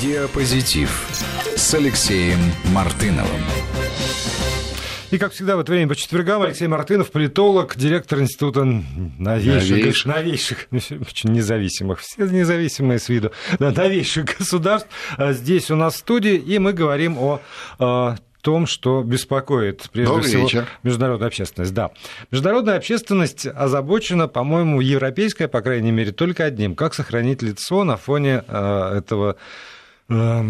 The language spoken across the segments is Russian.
Диапозитив с Алексеем Мартыновым. И, как всегда, в это время по четвергам Алексей Мартынов, политолог, директор Института новейших, новейших, очень независимых, все независимые с виду, да, новейших государств. А здесь у нас в студии, и мы говорим о а, том, что беспокоит прежде Добрый всего вечер. международная общественность. Да. Международная общественность озабочена, по-моему, европейская, по крайней мере, только одним. Как сохранить лицо на фоне э, этого... Э,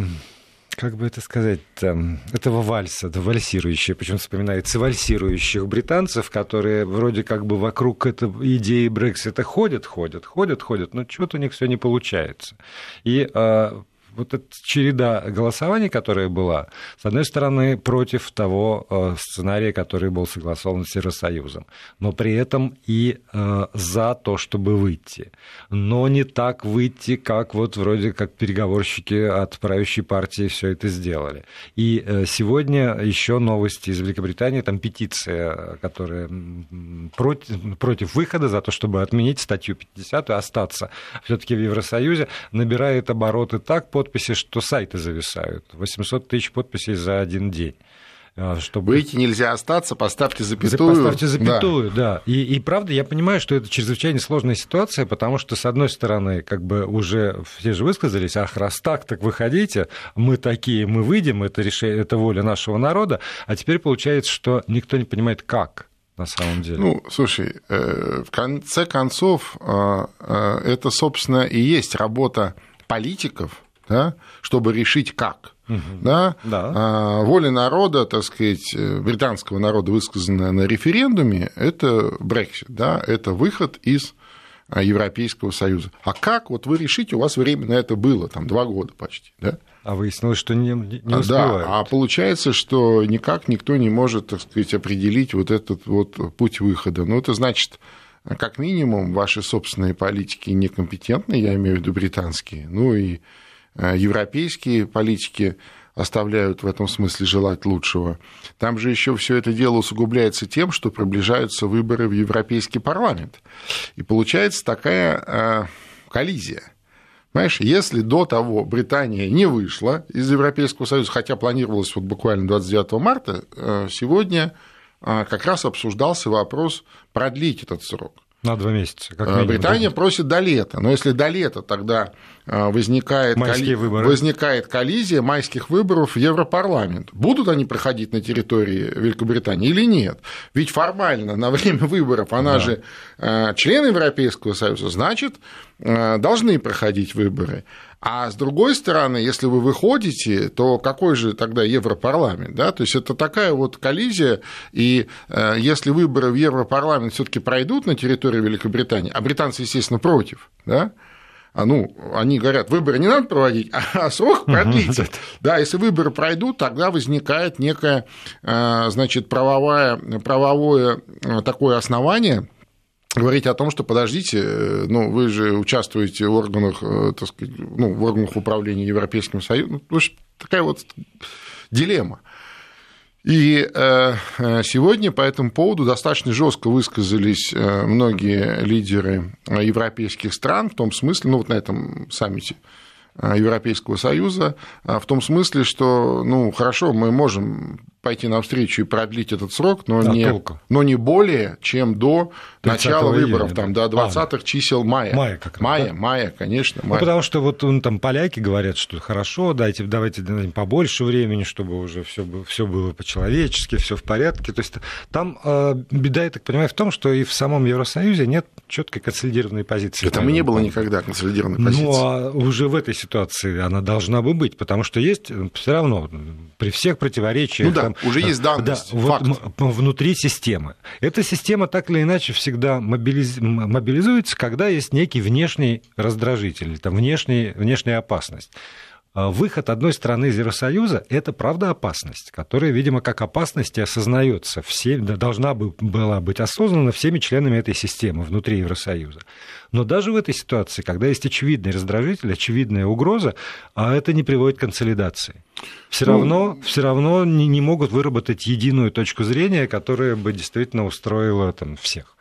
как бы это сказать, там, этого вальса, да, вальсирующие, почему вспоминается, вальсирующих британцев, которые вроде как бы вокруг этой идеи Брексита ходят, ходят, ходят, ходят, но что-то у них все не получается. И э, вот эта череда голосований, которая была, с одной стороны, против того э, сценария, который был согласован с Евросоюзом, но при этом и э, за то, чтобы выйти. Но не так выйти, как вот вроде как переговорщики от правящей партии все это сделали. И э, сегодня еще новости из Великобритании, там петиция, которая против, против выхода, за то, чтобы отменить статью 50 и остаться все-таки в Евросоюзе, набирает обороты так, подписи, что сайты зависают. 800 тысяч подписей за один день. Чтобы... Выйти нельзя остаться, поставьте запятую. Поставьте запятую, да. да. И, и правда, я понимаю, что это чрезвычайно сложная ситуация, потому что, с одной стороны, как бы уже все же высказались, ах, раз так, так выходите, мы такие, мы выйдем, это, решение, это воля нашего народа, а теперь получается, что никто не понимает, как на самом деле? Ну, слушай, э, в конце концов, э, э, это, собственно, и есть работа политиков, да, чтобы решить как. Угу. Да? Да. А, воля народа, так сказать, британского народа, высказанная на референдуме, это Брексит, да, это выход из Европейского Союза. А как вот вы решите, у вас время на это было, там, два года почти, да? А выяснилось, что не, не успевают. Да, а получается, что никак никто не может, так сказать, определить вот этот вот путь выхода. Ну, это значит, как минимум, ваши собственные политики некомпетентны, я имею в виду британские, ну и европейские политики оставляют в этом смысле желать лучшего. Там же еще все это дело усугубляется тем, что приближаются выборы в Европейский парламент. И получается такая коллизия. Понимаешь, если до того Британия не вышла из Европейского Союза, хотя планировалось вот буквально 29 марта, сегодня как раз обсуждался вопрос продлить этот срок. На два месяца. Как минимум, Британия да? просит до лета. Но если до лета, тогда возникает, колли... возникает коллизия майских выборов в Европарламент. Будут они проходить на территории Великобритании или нет? Ведь формально на время выборов она да. же член Европейского Союза, значит, должны проходить выборы. А с другой стороны, если вы выходите, то какой же тогда Европарламент? Да? То есть это такая вот коллизия, и если выборы в Европарламент все таки пройдут на территории Великобритании, а британцы, естественно, против, да, а, ну, они говорят, выборы не надо проводить, а срок продлится. Да, если выборы пройдут, тогда возникает некое, значит, правовое, правовое такое основание, говорить о том, что подождите, ну, вы же участвуете в органах, так сказать, ну, в органах управления Европейским Союзом. Ну, такая вот дилемма. И сегодня по этому поводу достаточно жестко высказались многие лидеры европейских стран, в том смысле, ну вот на этом саммите Европейского Союза, в том смысле, что, ну, хорошо, мы можем пойти навстречу и продлить этот срок, но, да, не, но не более, чем до начала выборов, июня, там, да. до 20-х а, чисел мая. Мая, как раз. Мая, да? мая, конечно. Мая. Ну, потому что вот ну, там поляки говорят, что хорошо, дайте, давайте дадим побольше времени, чтобы уже все все было по-человечески, все в порядке. То есть там э, беда, я так понимаю, в том, что и в самом Евросоюзе нет четкой консолидированной позиции. Это мы не было никогда консолидированной позиции. Ну, а уже в этой ситуации она должна бы быть, потому что есть все равно при всех противоречиях. Ну да, там, уже есть данность, да, факт. Вот, внутри системы. Эта система так или иначе всегда мобилиз... мобилизуется, когда есть некий внешний раздражитель, там внешний, внешняя опасность. А выход одной страны из Евросоюза – это, правда, опасность, которая, видимо, как опасность и осознается, все, должна была быть осознана всеми членами этой системы внутри Евросоюза. Но даже в этой ситуации, когда есть очевидный раздражитель, очевидная угроза, а это не приводит к консолидации. Все ну, равно, все равно не, не могут выработать единую точку зрения, которая бы действительно устроила там, всех.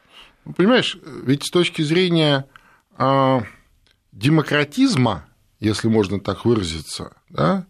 Понимаешь, ведь с точки зрения э, демократизма если можно так выразиться, да,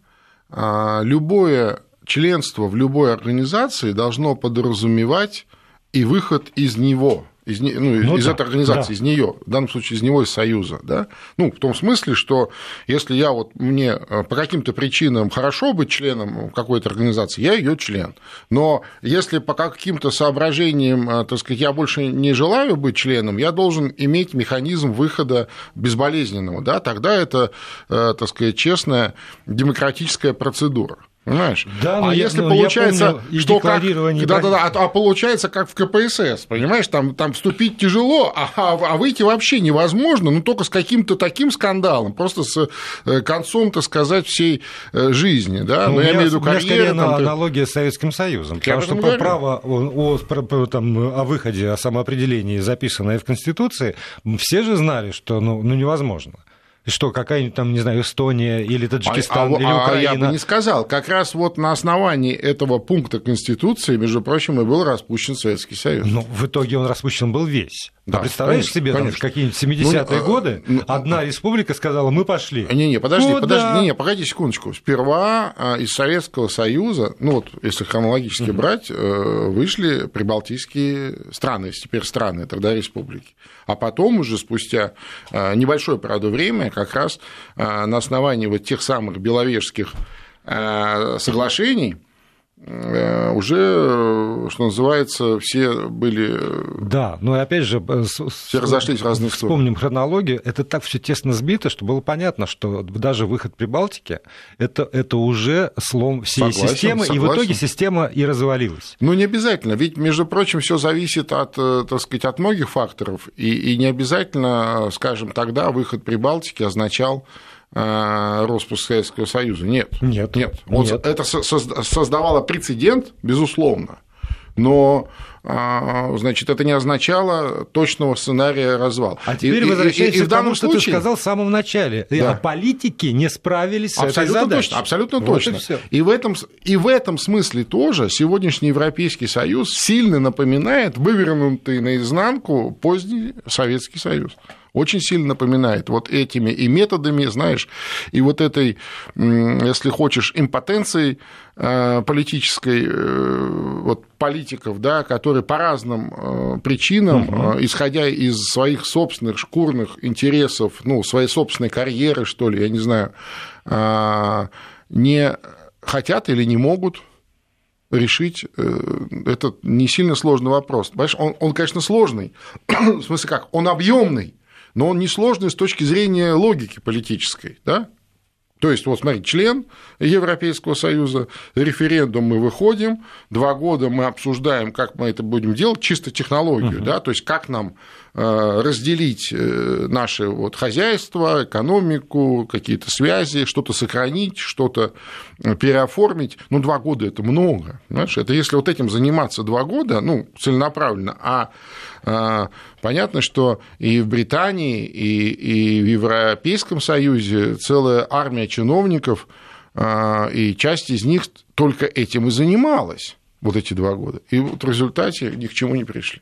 а, любое членство в любой организации должно подразумевать и выход из него из, ну, ну, из да, этой организации, да. из нее, в данном случае из него, из Союза, да, ну, в том смысле, что если я вот мне э, по каким-то причинам хорошо быть членом какой-то организации, я ее член, но если по каким-то соображениям, э, так сказать, я больше не желаю быть членом, я должен иметь механизм выхода безболезненного, да, тогда это, э, так сказать, честная демократическая процедура. Понимаешь? Да, а если я, получается, я что как, да, да, да, а, а получается как в КПСС, понимаешь, там, там вступить тяжело, а, а, а выйти вообще невозможно, ну только с каким-то таким скандалом, просто с э, концом, так сказать, всей э, жизни, да, ну, я имею в виду карьеру. Там, аналогия с Советским Союзом, потому что говорю. право о, о, там, о выходе, о самоопределении, записанное в Конституции, все же знали, что ну, ну невозможно. Что, какая-нибудь там, не знаю, Эстония или Таджикистан а, или Украина? А я бы не сказал. Как раз вот на основании этого пункта Конституции, между прочим, и был распущен Советский Союз. Ну, в итоге он распущен был весь. Да, а представляешь конечно, себе, конечно. какие-нибудь 70-е ну, годы ну, одна республика сказала, мы пошли. Не-не, подожди, ну, подожди, да. не, не, погоди секундочку. Сперва а, из Советского Союза, ну вот, если хронологически угу. брать, э, вышли прибалтийские страны, теперь страны, тогда республики. А потом уже спустя э, небольшое, правда, время, как раз э, на основании вот тех самых беловежских соглашений, уже, что называется, все были... Да, но опять же... Все разошлись в разные стороны. Вспомним хронологию. Это так все тесно сбито, что было понятно, что даже выход Прибалтики это, это уже слом всей согласен, системы, согласен. и в итоге система и развалилась. Ну, не обязательно. Ведь, между прочим, все зависит от, э, так сказать, от многих факторов, и, и не обязательно, скажем, тогда выход Прибалтики означал Э, распуск Советского Союза. Нет. Нет. Нет. Вот нет. Это создавало прецедент, безусловно. Но а, значит, это не означало точного сценария развала. А теперь и, возвращаемся и, и, и к тому, случае... что ты сказал в самом начале. Да. А политики не справились с абсолютно этой задачей. Точно, абсолютно вот точно. И, и, в этом, и в этом смысле тоже сегодняшний Европейский Союз сильно напоминает вывернутый наизнанку поздний Советский Союз очень сильно напоминает вот этими и методами, знаешь, и вот этой, если хочешь, импотенцией э, политической, э, вот политиков, да, которые по разным э, причинам, угу. исходя из своих собственных шкурных интересов, ну, своей собственной карьеры, что ли, я не знаю, не хотят или не могут решить этот не сильно сложный вопрос. Понимаешь, он, он, конечно, сложный. В смысле как? Он объемный, но он несложный с точки зрения логики политической, да? То есть, вот смотри, член Европейского Союза, референдум мы выходим, два года мы обсуждаем, как мы это будем делать, чисто технологию, uh-huh. да, то есть как нам разделить э, наше вот хозяйство, экономику, какие-то связи, что-то сохранить, что-то э, переоформить. Ну, два года это много, знаешь, это если вот этим заниматься два года, ну, целенаправленно, а понятно, что и в Британии, и, и в Европейском Союзе целая армия чиновников, а, и часть из них только этим и занималась вот эти два года. И вот в результате ни к чему не пришли.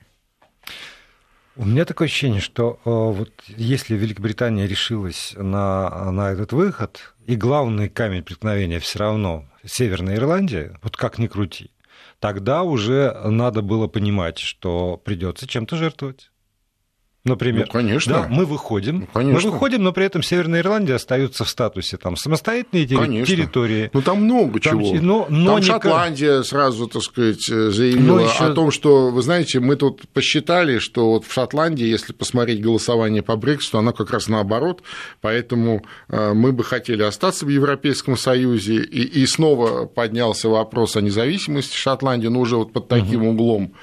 У меня такое ощущение, что э, вот если Великобритания решилась на, на этот выход, и главный камень преткновения все равно Северная Ирландия, вот как ни крути, тогда уже надо было понимать, что придется чем-то жертвовать например. Ну, конечно. Да, мы выходим. Ну, конечно. Мы выходим, но при этом Северная Ирландия остается в статусе там, самостоятельной конечно. территории. Ну, там много там, чего. Но, но там не... Шотландия сразу, так сказать, заявила еще... о том, что, вы знаете, мы тут посчитали, что вот в Шотландии, если посмотреть голосование по Брекситу, оно как раз наоборот, поэтому э, мы бы хотели остаться в Европейском Союзе, и, и снова поднялся вопрос о независимости Шотландии, но уже вот под таким угу. углом.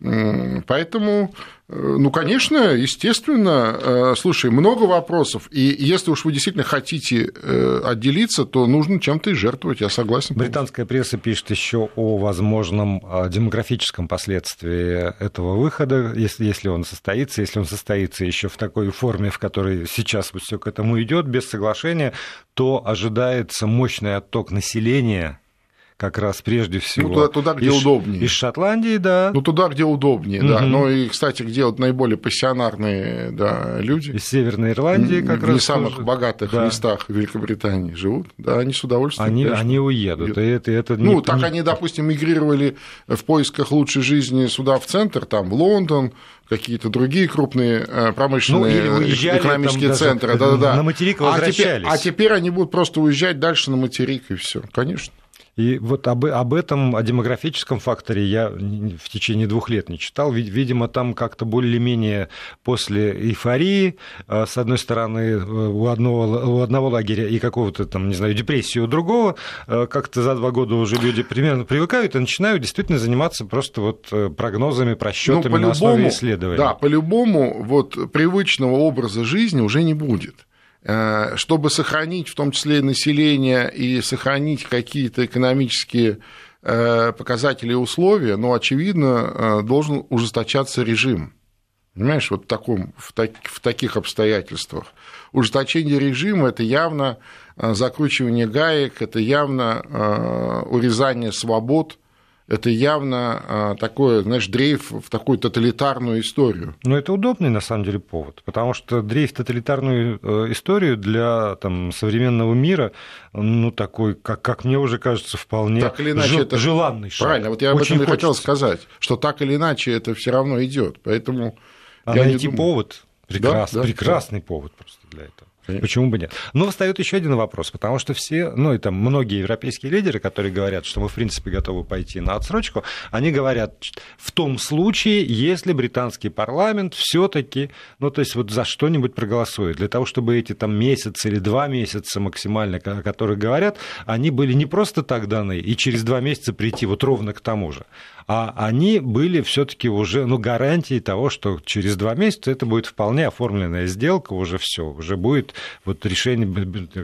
Поэтому Э, ну, конечно, естественно. Э, слушай, много вопросов. И если уж вы действительно хотите э, отделиться, то нужно чем-то и жертвовать, я согласен. Британская пресса пишет еще о возможном демографическом последствии этого выхода, если, если он состоится, если он состоится еще в такой форме, в которой сейчас все к этому идет, без соглашения, то ожидается мощный отток населения как раз прежде всего. Ну, туда, туда где из, удобнее. Из Шотландии, да. Ну, туда, где удобнее, угу. да. Но и, кстати, где вот наиболее пассионарные да, люди. Из Северной Ирландии как в раз. Не самых тоже. богатых да. местах Великобритании живут, да, они с удовольствием. Они, они уедут. И это, это ну, не, так не... они, допустим, мигрировали в поисках лучшей жизни сюда в центр, там, в Лондон, какие-то другие крупные э, промышленные ну, уезжали, экономические там, центры. Да, да, да. На материк возвращались. А теперь, а теперь они будут просто уезжать дальше на материк, и все, конечно. И вот об, об этом, о демографическом факторе я в течение двух лет не читал. Видимо, там как-то более-менее после эйфории, э, с одной стороны, э, у одного, у одного лагеря и какого-то там, не знаю, депрессии у другого, э, как-то за два года уже люди примерно привыкают и начинают действительно заниматься просто вот прогнозами, просчетами ну, на основе исследований. Да, по-любому вот привычного образа жизни уже не будет. Э, чтобы сохранить в том числе население и сохранить какие-то экономические э, показатели и условия, ну, очевидно, э, должен ужесточаться режим. Понимаешь, вот в, таком, в, так, в таких обстоятельствах. Ужесточение режима – это явно закручивание гаек, это явно урезание свобод – это явно а, такое, знаешь, дрейф в такую тоталитарную историю. Но это удобный, на самом деле, повод, потому что дрейф в тоталитарную э, историю для там, современного мира, ну, такой, как, как мне уже кажется, вполне так или иначе, это... желанный шаг. Правильно, вот я об этом и хотел сказать, что так или иначе это все равно идет, поэтому... А найти думаю... повод, прекрас... да, да, прекрасный да. повод просто для этого. Почему бы нет? Но встает еще один вопрос, потому что все, ну и там многие европейские лидеры, которые говорят, что мы в принципе готовы пойти на отсрочку, они говорят в том случае, если британский парламент все-таки, ну то есть вот за что-нибудь проголосует, для того, чтобы эти там месяцы или два месяца максимально, о которых говорят, они были не просто так даны, и через два месяца прийти вот ровно к тому же, а они были все-таки уже ну, гарантией того, что через два месяца это будет вполне оформленная сделка, уже все, уже будет вот решение,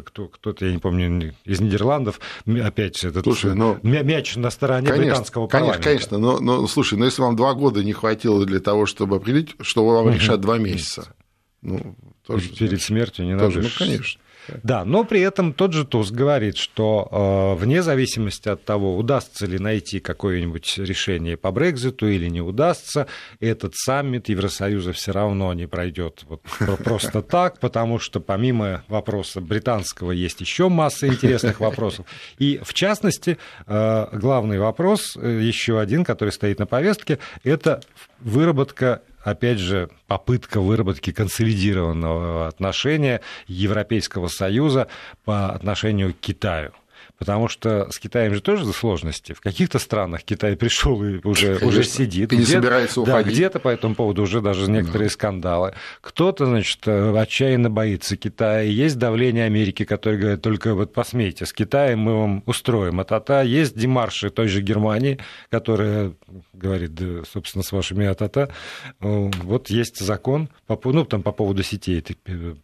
кто, кто-то, я не помню, из Нидерландов, опять этот слушай, но... мяч на стороне конечно, британского парламента. Конечно, конечно, но, но слушай, но если вам два года не хватило для того, чтобы определить, что вам решат два месяца, ну, тоже, перед значит, смертью не тоже, надо. Ну, конечно. Да, но при этом тот же Туск говорит, что э, вне зависимости от того, удастся ли найти какое-нибудь решение по Брекзиту или не удастся, этот саммит Евросоюза все равно не пройдет вот просто так, потому что помимо вопроса британского есть еще масса интересных вопросов. И в частности, э, главный вопрос, э, еще один, который стоит на повестке, это выработка опять же, попытка выработки консолидированного отношения Европейского Союза по отношению к Китаю. Потому что с Китаем же тоже сложности. В каких-то странах Китай пришел и уже, уже сидит. И не собирается уходить. Да, где-то по этому поводу уже даже некоторые да. скандалы. Кто-то, значит, отчаянно боится Китая. Есть давление Америки, которое говорит, только вот посмейте, с Китаем мы вам устроим. А та есть демарши той же Германии, которая говорит, да, собственно, с вашими атата. Вот есть закон, по, ну, там, по поводу сетей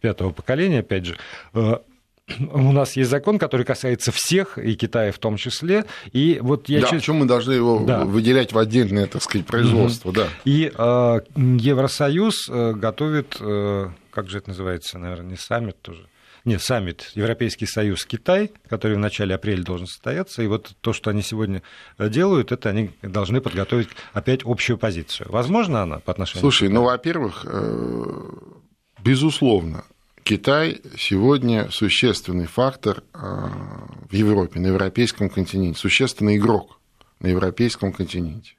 пятого поколения, опять же, у нас есть закон, который касается всех, и Китая в том числе. И вот я да, чуть... почему мы должны его да. выделять в отдельное, так сказать, производство, угу. да. И э, Евросоюз э, готовит, э, как же это называется, наверное, не саммит тоже, нет, саммит Европейский Союз Китай, который в начале апреля должен состояться, и вот то, что они сегодня делают, это они должны подготовить опять общую позицию. Возможно она по отношению Слушай, к ну, во-первых, э, безусловно, Китай сегодня существенный фактор а, в Европе, на европейском континенте, существенный игрок на европейском континенте.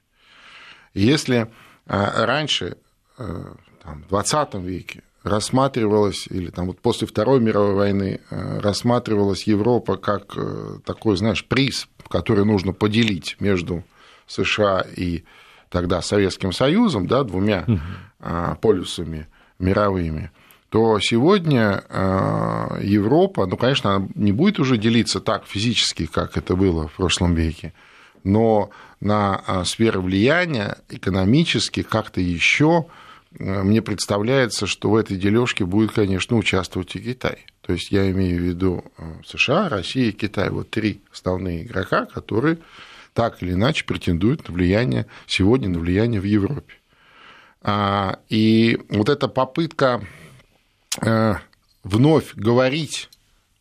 Если а, раньше, э, там, в 20 веке, рассматривалась, или там вот после Второй мировой войны рассматривалась Европа как такой, знаешь, приз, который нужно поделить между США и тогда Советским Союзом, да, двумя угу. полюсами мировыми, то сегодня э, Европа, ну, конечно, она не будет уже делиться так физически, как это было в прошлом веке, но на э, сферы влияния экономически как-то еще э, мне представляется, что в этой дележке будет, конечно, участвовать и Китай. То есть я имею в виду США, Россия и Китай. Вот три основные игрока, которые так или иначе претендуют на влияние сегодня на влияние в Европе. А, и вот эта попытка вновь говорить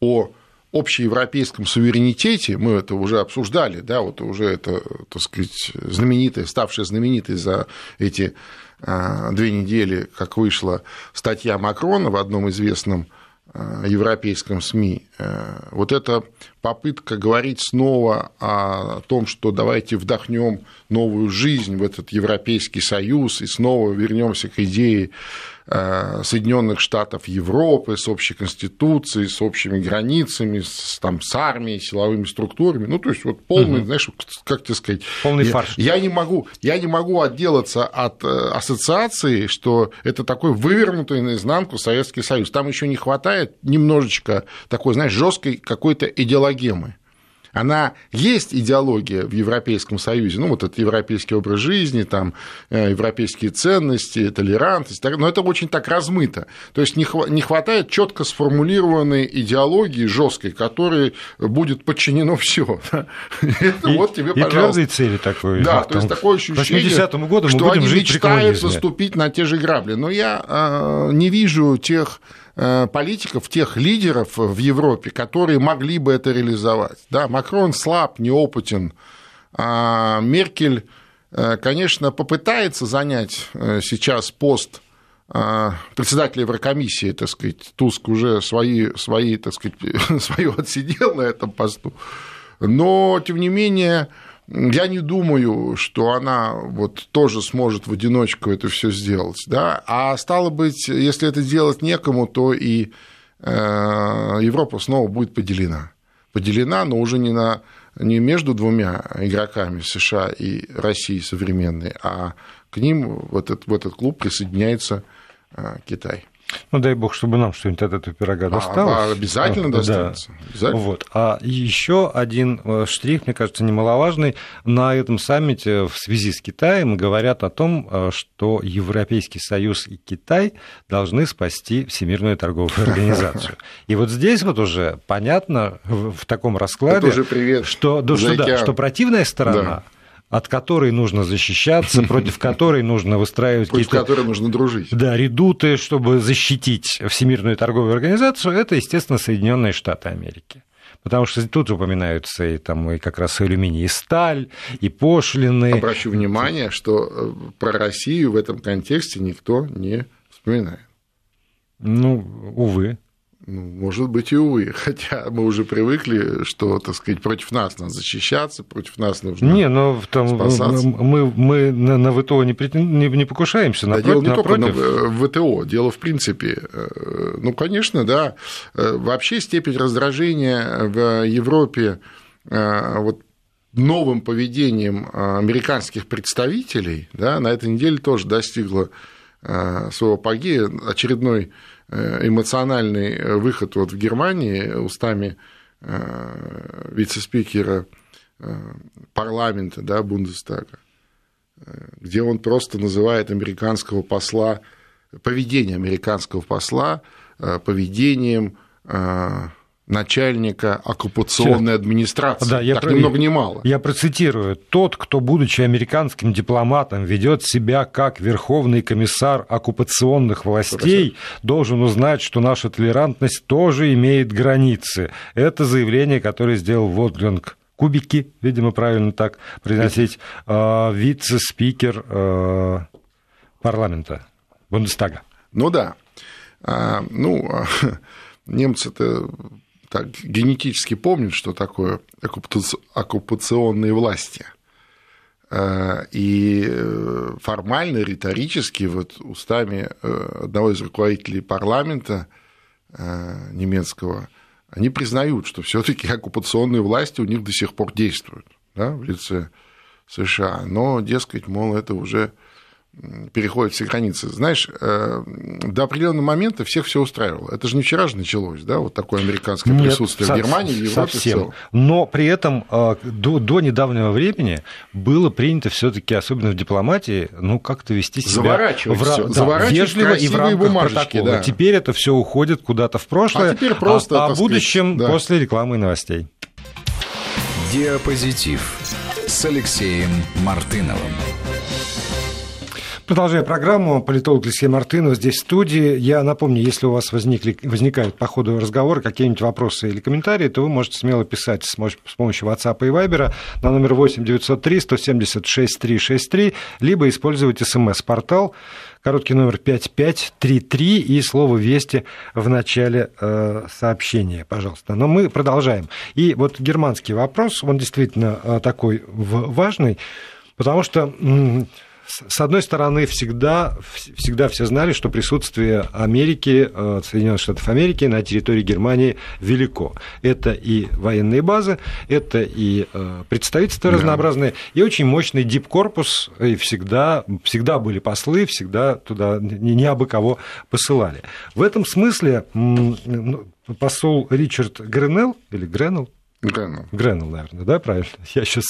о общеевропейском суверенитете, мы это уже обсуждали, да, вот уже это, так сказать, знаменитое, ставшее знаменитой за эти а, две недели, как вышла статья Макрона в одном известном а, европейском СМИ, э, вот эта попытка говорить снова о том, что давайте вдохнем новую жизнь в этот Европейский Союз и снова вернемся к идее Э, Соединенных Штатов Европы с общей конституцией, с общими границами, с, там, с армией, силовыми структурами. Ну, то есть, вот полный, угу. знаешь, как тебе сказать... Полный я, фарш. Я не, могу, я не могу отделаться от э, ассоциации, что это такой вывернутый наизнанку Советский Союз. Там еще не хватает немножечко такой, знаешь, жесткой какой-то идеологемы она есть идеология в Европейском Союзе, ну вот этот европейский образ жизни, там э, европейские ценности, толерантность, но это очень так размыто. То есть не хватает четко сформулированной идеологии жесткой, которой будет подчинено все. Это вот тебе, пожалуйста. И цели такой. Да, то есть такое ощущение, году что они мечтают наступить на те же грабли. Но я а, не вижу тех Э, политиков, тех лидеров в Европе, которые могли бы это реализовать. Да, Макрон слаб, неопытен, а Меркель, э, конечно, попытается занять э, сейчас пост председателя Еврокомиссии, так сказать, Туск уже свои, свои, так сказать, свое отсидел на этом посту, но, тем не менее, я не думаю, что она вот тоже сможет в одиночку это все сделать. Да? А стало быть, если это делать некому, то и э, Европа снова будет поделена. Поделена, но уже не, на, не между двумя игроками США и России современной, а к ним в этот, в этот клуб присоединяется э, Китай. Ну, дай бог, чтобы нам что-нибудь от этого пирога а, досталось. А, обязательно достанется. Да. Обязательно. Вот. А еще один э, штрих, мне кажется, немаловажный. На этом саммите в связи с Китаем говорят о том, э, что Европейский Союз и Китай должны спасти Всемирную торговую организацию. И вот здесь вот уже понятно в таком раскладе, что, что, да, что противная сторона... Да от которой нужно защищаться, против которой нужно выстраивать против которой нужно дружить. Да, редуты, чтобы защитить Всемирную торговую организацию, это, естественно, Соединенные Штаты Америки. Потому что тут упоминаются и, там, и как раз алюминий, и сталь, и пошлины. Обращу внимание, что э, про Россию в этом контексте никто не вспоминает. Ну, увы. Ну, может быть, и увы. Хотя мы уже привыкли, что, так сказать, против нас надо защищаться, против нас нужно Не, но там мы, мы на, ВТО не, не, не покушаемся, напротив, да, дело не напротив. только на ВТО, дело в принципе. Э, ну, конечно, да. Э, вообще степень раздражения в Европе э, вот новым поведением американских представителей да, на этой неделе тоже достигла своего апогея. Очередной Э, эмоциональный э, выход вот в Германии устами э, вице-спикера парламента да, Бундестага, где он просто называет американского посла, поведение американского посла поведением начальника оккупационной администрации. Да, я так про... ни много ни мало. Я процитирую. Тот, кто, будучи американским дипломатом, ведет себя как верховный комиссар оккупационных властей, Хорошо. должен узнать, что наша толерантность тоже имеет границы. Это заявление, которое сделал Водлинг Кубики, видимо, правильно так произносить, э, вице-спикер э, парламента Бундестага. Ну да. А, ну, немцы-то так генетически помнят, что такое оккупационные власти. Э, и э, формально, риторически, вот устами э, одного из руководителей парламента немецкого, они признают, что все-таки оккупационные власти у них до сих пор действуют да, в лице США. Но, дескать, мол, это уже переходят все границы. Знаешь, э, до определенного момента всех все устраивало. Это же не вчера же началось, да, вот такое американское Нет, присутствие со- в Германии, в Европе совсем. Но при этом э, до, до недавнего времени было принято все-таки, особенно в дипломатии, ну как-то вести себя заворачивать, в, да, заворачивать вежливо и в рамках бумажечки, протокола. Да. Теперь это все уходит куда-то в прошлое, а, теперь просто, а о будущем сказать, да. после рекламы и новостей. Диапозитив с Алексеем Мартыновым. Продолжая программу, политолог Алексей Мартынов здесь в студии. Я напомню, если у вас возникли, возникают по ходу разговора какие-нибудь вопросы или комментарии, то вы можете смело писать с помощью WhatsApp и Viber на номер 8 903 176 363, либо использовать смс-портал, короткий номер 5533 и слово «Вести» в начале э, сообщения, пожалуйста. Но мы продолжаем. И вот германский вопрос, он действительно э, такой важный, потому что с одной стороны, всегда, всегда все знали, что присутствие Америки, э, Соединенных Штатов Америки на территории Германии велико. Это и военные базы, это и э, представительства да. разнообразные, и очень мощный дипкорпус, и всегда, всегда были послы, всегда туда не абы кого посылали. В этом смысле ну, посол Ричард Гренелл, или Гренелл, Греннелл. Греннелл, наверное, да, правильно? Я сейчас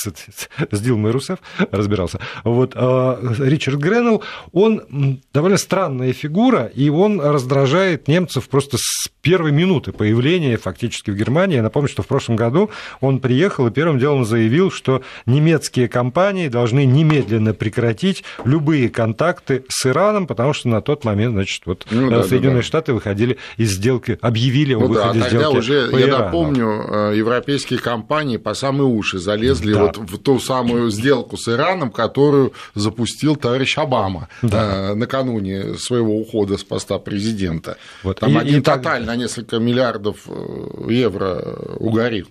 с Дилмой Русев разбирался. Вот а, Ричард Греннелл, он довольно странная фигура, и он раздражает немцев просто с первой минуты появления фактически в Германии. Я напомню, что в прошлом году он приехал и первым делом заявил, что немецкие компании должны немедленно прекратить любые контакты с Ираном, потому что на тот момент, значит, вот ну, да, Соединенные да, да. Штаты выходили из сделки, объявили о ну, выходе да, из сделки уже, по я Ирану. напомню, европейские европейские компании по самые уши залезли да. вот в ту самую сделку с Ираном, которую запустил товарищ Обама да. э, накануне своего ухода с поста президента. Вот. Там и, один и тоталь так... на несколько миллиардов э, евро угорел.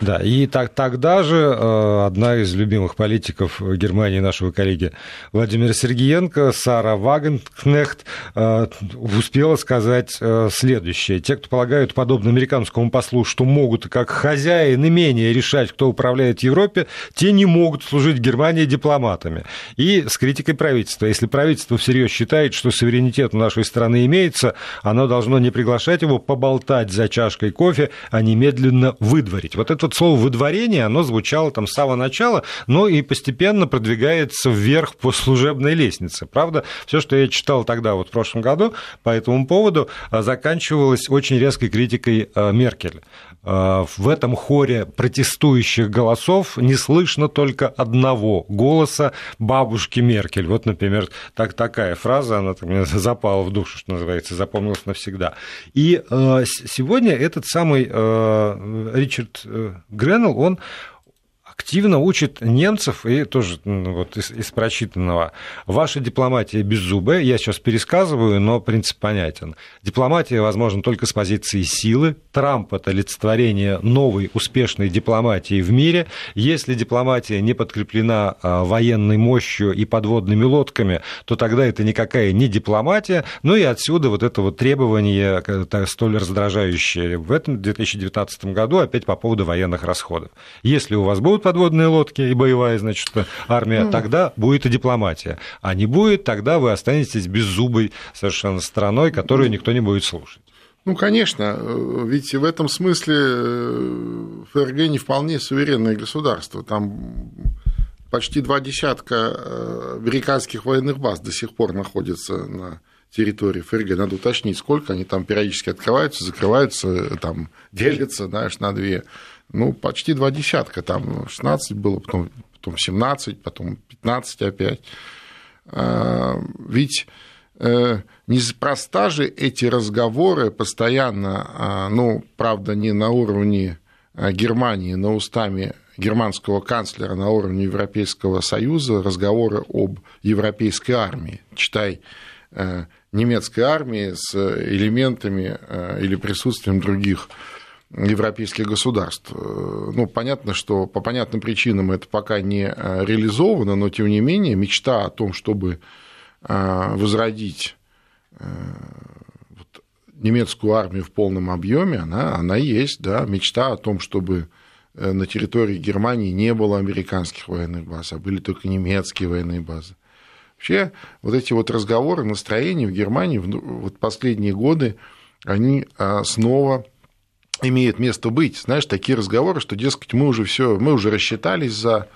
Да, и так, тогда же э, одна из любимых политиков Германии, нашего коллеги Владимира Сергеенко, Сара Вагенкнехт, успела сказать следующее. Те, кто полагают, подобно американскому послу, что могут как хозяин хозяин имения решать, кто управляет Европе, те не могут служить Германии дипломатами. И с критикой правительства. Если правительство всерьез считает, что суверенитет у нашей страны имеется, оно должно не приглашать его поболтать за чашкой кофе, а немедленно выдворить. Вот это слово «выдворение», оно звучало там с самого начала, но и постепенно продвигается вверх по служебной лестнице. Правда, все, что я читал тогда, вот в прошлом году, по этому поводу, заканчивалось очень резкой критикой э, Меркель. Э, в этом хоре протестующих голосов не слышно только одного голоса бабушки Меркель. Вот, например, так, такая фраза, она мне запала в душу, что называется, запомнилась навсегда. И э, сегодня этот самый э, Ричард Греннелл, он активно учит немцев, и тоже вот из, из прочитанного, ваша дипломатия беззубая, я сейчас пересказываю, но принцип понятен. Дипломатия возможна только с позиции силы. Трамп – это олицетворение новой успешной дипломатии в мире. Если дипломатия не подкреплена а, военной мощью и подводными лодками, то тогда это никакая не дипломатия. Ну и отсюда вот это вот требование, столь раздражающее в этом 2019 году, опять по поводу военных расходов. Если у вас будут подводные лодки и боевая, значит, армия, mm. тогда будет и дипломатия. А не будет, тогда вы останетесь беззубой совершенно страной, которую никто не будет слушать. Ну, конечно, ведь в этом смысле э, ФРГ не вполне суверенное государство. Там почти два десятка э, американских военных баз до сих пор находятся на территории ФРГ. Надо уточнить, сколько они там периодически открываются, закрываются, там делятся, знаешь, на две ну, почти два десятка, там 16 было, потом, потом 17, потом 15 опять. А, ведь э, неспроста же эти разговоры постоянно, а, ну, правда, не на уровне а, Германии, но устами германского канцлера на уровне Европейского Союза разговоры об европейской армии. Читай э, немецкой армии с элементами э, или присутствием других европейских государств. Ну, понятно, что по понятным причинам это пока не э, реализовано, но тем не менее мечта о том, чтобы э, возродить э, немецкую армию в полном объеме, она, она есть, да, мечта о том, чтобы на территории Германии не было американских военных баз, а были только немецкие военные базы. Вообще, вот эти вот разговоры, настроения в Германии вот последние годы, они снова имеет место быть. Знаешь, такие разговоры, что, дескать, мы уже все, мы уже рассчитались за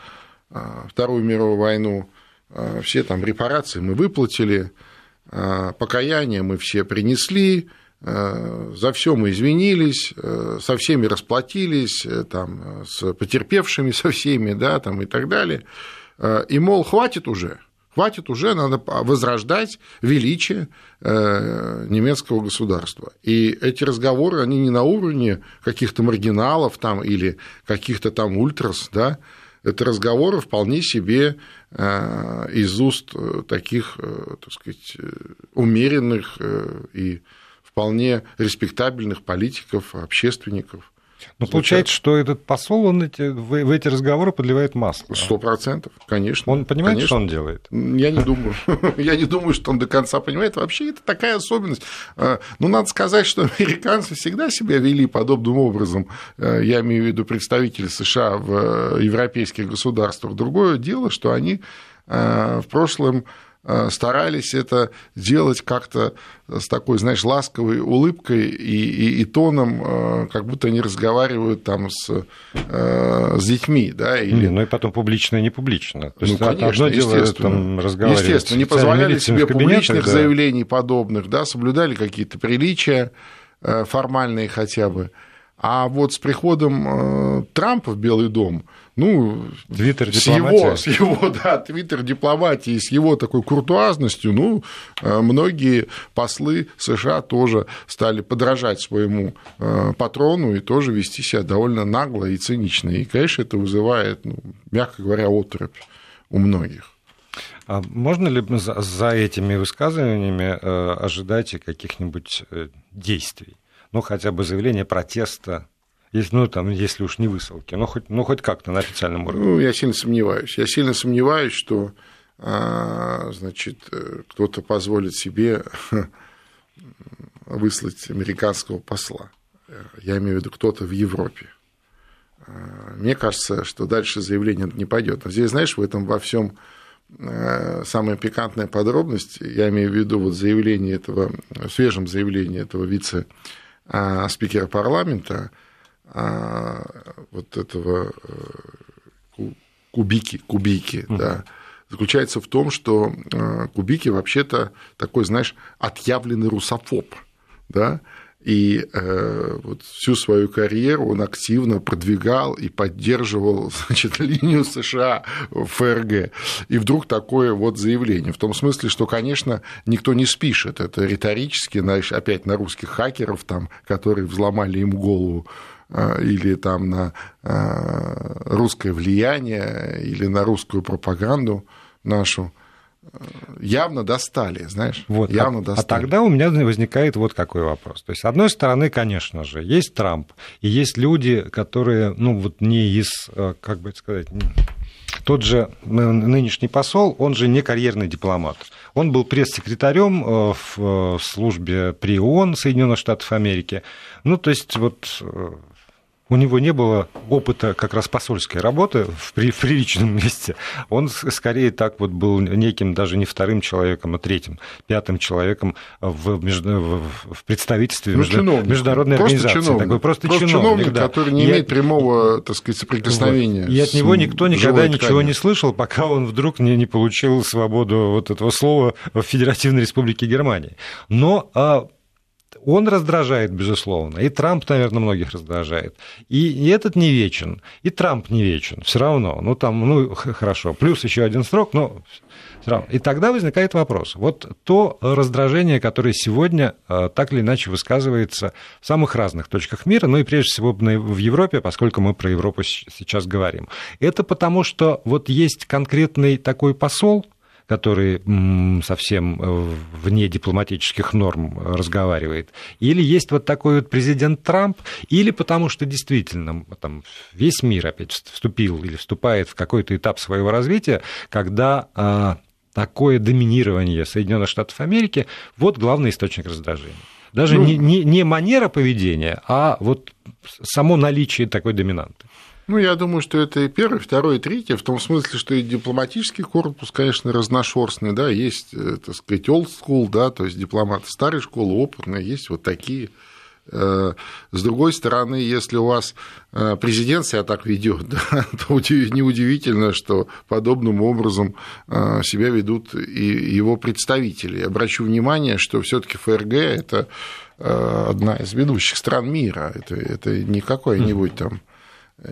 а, Вторую мировую войну, а, все там репарации мы выплатили, а, покаяние мы все принесли, за все мы извинились, со всеми расплатились, там, с потерпевшими со всеми, да, там, и так далее. И, мол, хватит уже, Хватит уже, надо возрождать величие э, немецкого государства. И эти разговоры, они не на уровне каких-то маргиналов там, или каких-то там ультрас, да, это разговоры вполне себе э, из уст таких, так сказать, умеренных и вполне респектабельных политиков, общественников. Но Звучат. получается, что этот посол, он эти, в, в эти разговоры подливает масло. Сто процентов, конечно. Он понимает, конечно. что он делает? Я не думаю. Я не думаю, что он до конца понимает. Вообще, это такая особенность. А, ну, надо сказать, что американцы всегда себя вели подобным образом. А, я имею в виду представители США в э, европейских государствах. Другое дело, что они а, в прошлом старались это делать как-то с такой, знаешь, ласковой улыбкой и, и, и тоном, э, как будто они разговаривают там с, э, с детьми, да, или... Не, ну и потом публично и не публично. То есть ну, конечно, одно дело естественно. Там разговаривать естественно, не позволяли себе публичных да. заявлений подобных, да, соблюдали какие-то приличия формальные хотя бы. А вот с приходом Трампа в Белый дом ну, Твиттер с его, с его, да, Твиттер дипломатии, с его такой куртуазностью, ну, э, многие послы США тоже стали подражать своему э, патрону и тоже вести себя довольно нагло и цинично. И, конечно, это вызывает, ну, мягко говоря, отрыв у многих. А можно ли за этими высказываниями э, ожидать каких-нибудь действий? Ну, хотя бы заявление протеста если, ну, там, если уж не высылки, но хоть, ну, хоть как-то на официальном уровне. Ну, я сильно сомневаюсь. Я сильно сомневаюсь, что а, значит, э, кто-то позволит себе выслать американского посла. Я имею в виду кто-то в Европе. А, мне кажется, что дальше заявление не пойдет. Но здесь, знаешь, в этом во всем э, самая пикантная подробность, я имею в виду вот заявление этого, свежем заявлении этого вице-спикера а, парламента, а, вот этого э, кубики, кубики, uh-huh. да, заключается в том, что э, Кубики вообще-то такой, знаешь, отъявленный русофоб, да, и э, вот всю свою карьеру он активно продвигал и поддерживал значит, линию США в ФРГ. И вдруг такое вот заявление. В том смысле, что, конечно, никто не спишет. Это риторически, знаешь, опять на русских хакеров, там, которые взломали им голову или там на а, русское влияние, или на русскую пропаганду нашу, а, явно достали, знаешь, вот, явно а, достали. А тогда у меня возникает вот какой вопрос. То есть, с одной стороны, конечно же, есть Трамп, и есть люди, которые, ну, вот не из, как бы это сказать, тот же нынешний посол, он же не карьерный дипломат. Он был пресс-секретарем в службе при ООН Соединенных Штатов Америки. Ну, то есть вот у него не было опыта как раз посольской работы в, при, в приличном месте. Он скорее так вот был неким даже не вторым человеком, а третьим, пятым человеком в, между, в представительстве ну, между, международной просто организации. Чиновник. Такой просто, просто чиновник, чиновник да. который не и имеет от... прямого, так сказать, соприкосновения. Вот. И от него никто никогда ничего не слышал, пока он вдруг не, не получил свободу вот этого слова в Федеративной Республике Германии. Но а, он раздражает, безусловно. И Трамп, наверное, многих раздражает. И, этот не вечен. И Трамп не вечен. Все равно. Ну, там, ну, хорошо. Плюс еще один срок, но все равно. И тогда возникает вопрос. Вот то раздражение, которое сегодня э, так или иначе высказывается в самых разных точках мира, ну и прежде всего в Европе, поскольку мы про Европу сейчас говорим, это потому, что вот есть конкретный такой посол, который совсем э, вне дипломатических норм разговаривает, или есть вот такой вот президент Трамп, или потому что действительно там, весь мир опять вступил или вступает в какой-то этап своего развития, когда а, такое доминирование Соединенных Штатов Америки вот главный источник раздражения. Даже ну, не, не, не манера поведения, а вот само наличие такой доминанты. Ну, я думаю, что это и первый, второй, и третий, в том смысле, что и дипломатический корпус, конечно, разношерстный, да, есть, э, так сказать, old school, да, то есть дипломаты старой школы, опытные, есть вот такие. Э, с другой стороны, если у вас э, президент себя так ведет, да, то неудивительно, что подобным образом себя ведут и его представители. Обращу внимание, что все-таки ФРГ это одна из ведущих стран мира. Это, это не какой-нибудь там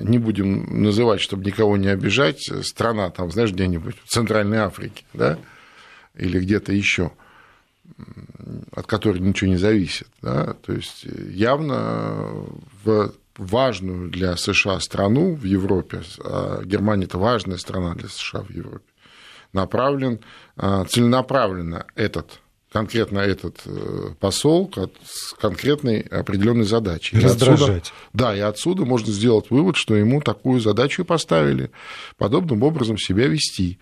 не будем называть, чтобы никого не обижать, страна там, знаешь, где-нибудь в Центральной Африке, да, или где-то еще, от которой ничего не зависит. Да? То есть явно в важную для США страну в Европе, а Германия это важная страна для США в Европе, направлен а, целенаправленно этот конкретно этот э, посол с конкретной определенной задачей. Раздражать. отсюда, да, и отсюда можно сделать вывод, что ему такую задачу поставили, подобным образом себя вести.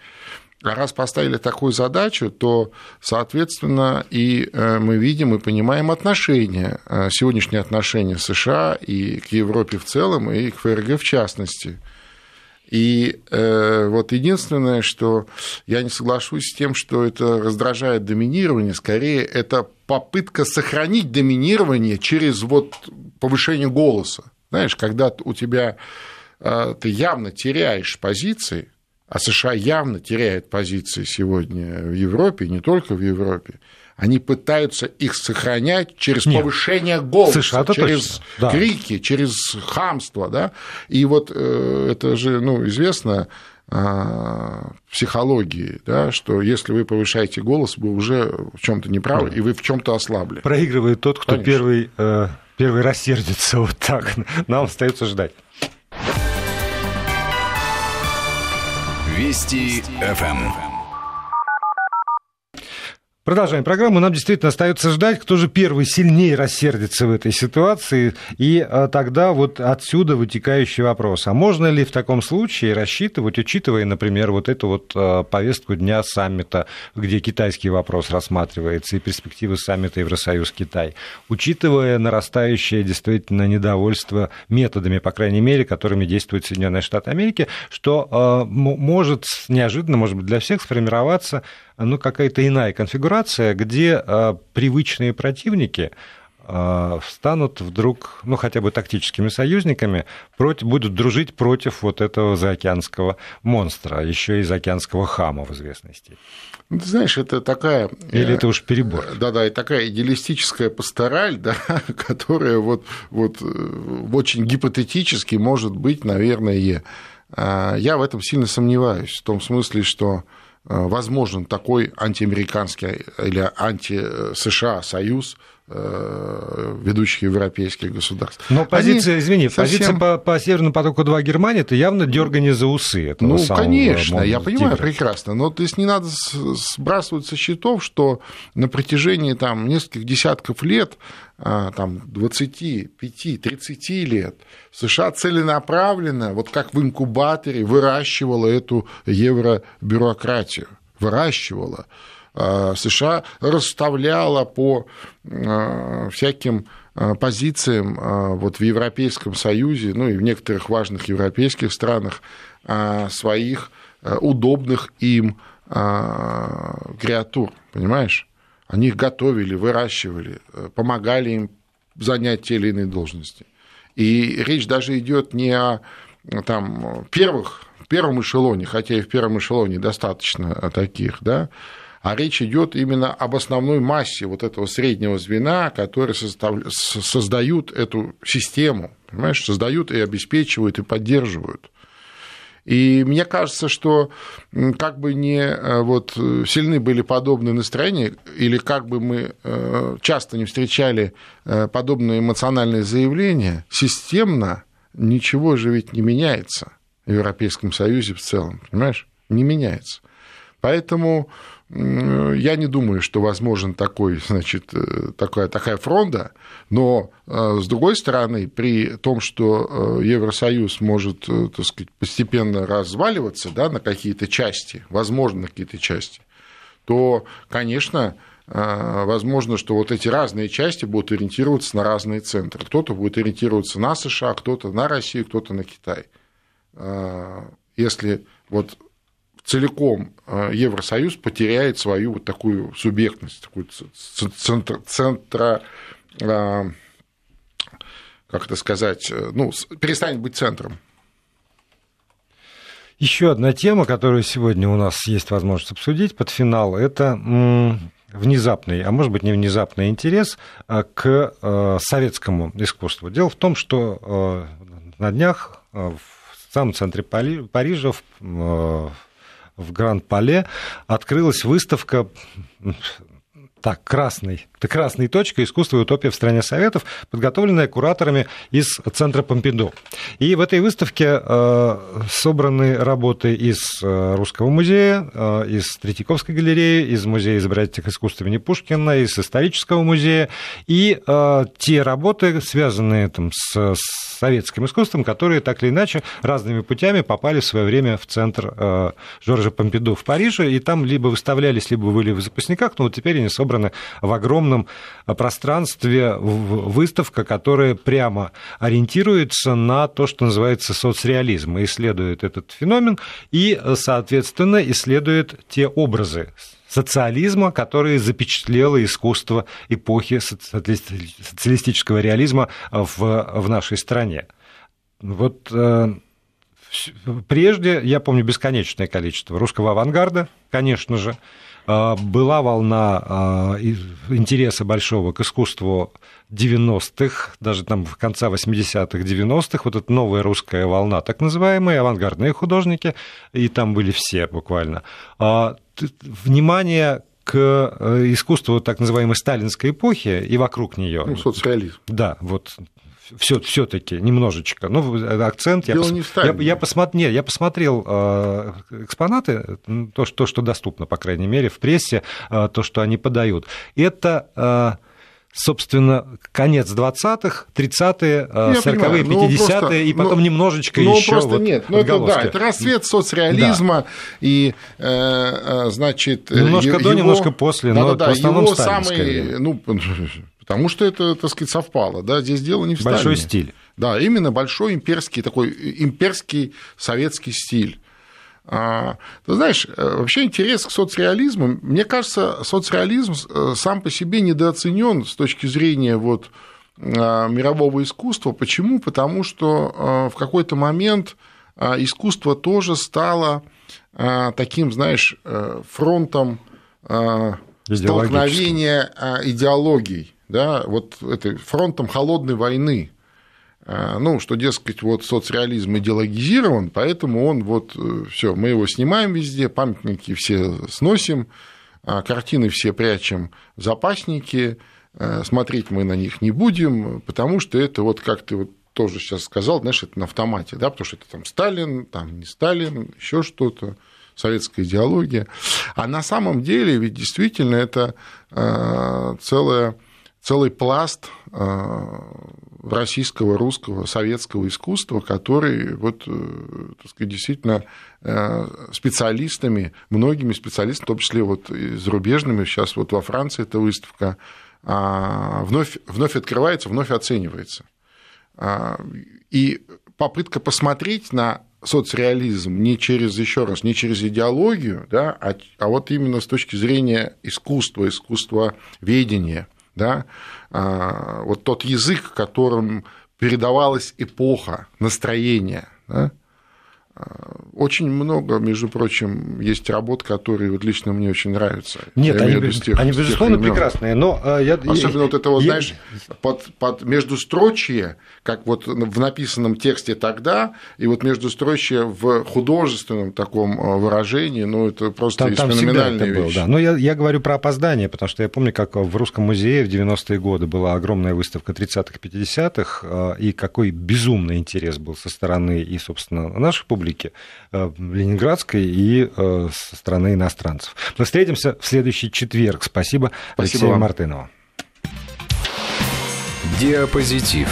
А раз поставили такую задачу, то, соответственно, и э, мы видим и понимаем отношения, э, сегодняшние отношения США и к Европе в целом, и к ФРГ в частности – и э, вот единственное, что я не соглашусь с тем, что это раздражает доминирование, скорее это попытка сохранить доминирование через вот повышение голоса. Знаешь, когда у тебя э, ты явно теряешь позиции, а США явно теряет позиции сегодня в Европе, не только в Европе, они пытаются их сохранять через Нет. повышение голоса, США через точно. крики, да. через хамство. Да? И вот э, это же ну, известно а, психологии, да, что если вы повышаете голос, вы уже в чем-то неправы, да. и вы в чем-то ослабли. Проигрывает тот, кто первый, э, первый рассердится. Вот так. Нам остается ждать. Вести ФМ. Продолжаем программу. Нам действительно остается ждать, кто же первый сильнее рассердится в этой ситуации. И а, тогда вот отсюда вытекающий вопрос. А можно ли в таком случае рассчитывать, учитывая, например, вот эту вот а, повестку дня саммита, где китайский вопрос рассматривается, и перспективы саммита Евросоюз-Китай, учитывая нарастающее действительно недовольство методами, по крайней мере, которыми действуют Соединенные Штаты Америки, что а, может неожиданно, может быть, для всех сформироваться ну, какая-то иная конфигурация, где а, привычные противники а, станут вдруг, ну, хотя бы тактическими союзниками, против, будут дружить против вот этого заокеанского монстра, еще и заокеанского хама в известной степени. Ну, ты знаешь, это такая... Или э, это уж перебор? Да-да, и такая идеалистическая пастораль, да, которая вот, вот э, очень гипотетически может быть, наверное, а, я в этом сильно сомневаюсь, в том смысле, что Э, возможен такой антиамериканский или анти-США союз э, ведущих европейских государств. Но позиция, Они извини, совсем... позиция по, по Северному потоку-2 Германии это явно дергание за усы. Этого ну, конечно, я понимаю тигра. прекрасно, но то есть не надо сбрасывать со счетов, что на протяжении там, нескольких десятков лет там, 25-30 лет США целенаправленно, вот как в инкубаторе, выращивала эту евробюрократию, выращивала. А, США расставляла по а, всяким позициям вот в Европейском Союзе, ну и в некоторых важных европейских странах своих удобных им креатур, понимаешь? Они их готовили, выращивали, э, помогали им занять те или иные должности. И речь даже идет не о там, первых, первом эшелоне, хотя и в первом эшелоне достаточно таких, да, а речь идет именно об основной массе вот этого среднего звена, которые создают эту систему, понимаешь, создают и обеспечивают, и поддерживают. И мне кажется, что как бы не э, вот, сильны были подобные настроения, или как бы мы э, часто не встречали э, подобные эмоциональные заявления, системно ничего же ведь не меняется в Европейском Союзе в целом, понимаешь? Не меняется. Поэтому я не думаю, что возможен такой, значит, э, такая, такая фронта, но, э, с другой стороны, при том, что э, Евросоюз может, так сказать, постепенно разваливаться да, на какие-то части, возможно, на какие-то части, то, конечно, возможно, что вот эти разные части будут ориентироваться на разные центры. Кто-то будет ориентироваться на США, кто-то на Россию, кто-то на Китай. Если вот целиком э, Евросоюз потеряет свою вот такую субъектность, такую центр, центра, э, как это сказать, э, ну, перестанет быть центром. Еще одна тема, которую сегодня у нас есть возможность обсудить под финал, это внезапный, а может быть не внезапный интерес к советскому искусству. Дело в том, что на днях в самом центре Парижа, в Гранд-Пале открылась выставка так, красный, это красная точка искусства и утопия в стране Советов, подготовленная кураторами из Центра Помпиду. И в этой выставке э, собраны работы из э, Русского музея, э, из Третьяковской галереи, из Музея изобразительных искусств имени Пушкина, из Исторического музея, и э, те работы, связанные там, с, с советским искусством, которые так или иначе разными путями попали в свое время в центр э, Жоржа Помпиду в Париже, и там либо выставлялись, либо были в запасниках, но вот теперь они собраны собраны в огромном пространстве выставка, которая прямо ориентируется на то, что называется соцреализм, и исследует этот феномен, и, соответственно, исследует те образы социализма, которые запечатлело искусство эпохи социалистического реализма в, в нашей стране. Вот э, прежде, я помню бесконечное количество русского авангарда, конечно же, была волна а, интереса большого к искусству 90-х, даже там в конце 80-х, 90-х, вот эта новая русская волна, так называемые, авангардные художники, и там были все буквально. А, внимание к э, искусству так называемой сталинской эпохи и вокруг нее. Ну, соцреализм. Да, вот все, все-таки немножечко. Ну, акцент. Я, пос... я, я, посмотр... Нет, я посмотрел э, экспонаты, то что, то, что доступно, по крайней мере, в прессе, э, то, что они подают. Это э, собственно, конец 20-х, 30-е, 40-е, 50-е, и потом ну, немножечко ну, еще просто вот нет, ну это да, это расцвет соцреализма да. и, э, значит... Немножко его, до, немножко после, да, но да, да, в основном его самый, ну, Потому что это, так сказать, совпало. Да? Здесь дело не в Сталине. Большой стиль. Да, именно большой имперский, такой имперский советский стиль. А, ты знаешь, э, вообще интерес к соцреализму, мне кажется, соцреализм э, сам по себе недооценен с точки зрения вот а, мирового искусства. Почему? Потому что а, в какой-то момент искусство тоже стало таким, знаешь, э, фронтом столкновения идеологий да, вот этой фронтом холодной войны. А, ну, что, дескать, вот соцреализм идеологизирован, поэтому он вот э, все, мы его снимаем везде, памятники все сносим, а картины все прячем в запасники, э, смотреть мы на них не будем, потому что это вот как ты вот тоже сейчас сказал, знаешь, это на автомате, да, потому что это там Сталин, там не Сталин, еще что-то, советская идеология. А на самом деле ведь действительно это э, целая целый пласт э, российского, русского, советского искусства, который вот, э, так сказать, действительно э, специалистами, многими специалистами, в том числе вот и зарубежными, сейчас вот во Франции эта выставка, а, вновь, вновь открывается, вновь оценивается. А, и попытка посмотреть на соцреализм не через, еще раз, не через идеологию, да, а, а вот именно с точки зрения искусства, искусства ведения, да, а, вот тот язык, которым передавалась эпоха, настроение, да, очень много, между прочим, есть работ, которые вот лично мне очень нравятся. Нет, они, тех, они безусловно, прекрасные, но а, я... Особенно вот это вот, я... знаешь, под, под междустрочие, как вот в написанном тексте тогда, и вот междустрочие в художественном таком а, выражении, ну, это просто там, там феноменальная это вещь. Было, да. Но я, я говорю про опоздание, потому что я помню, как в Русском музее в 90-е годы была огромная выставка 30-х, 50-х, а, и какой безумный интерес был со стороны и, собственно, нашей публики, публики э, ленинградской и э, со стороны иностранцев. Мы встретимся в следующий четверг. Спасибо, Спасибо Алексею вам. Мартынову. Диапозитив.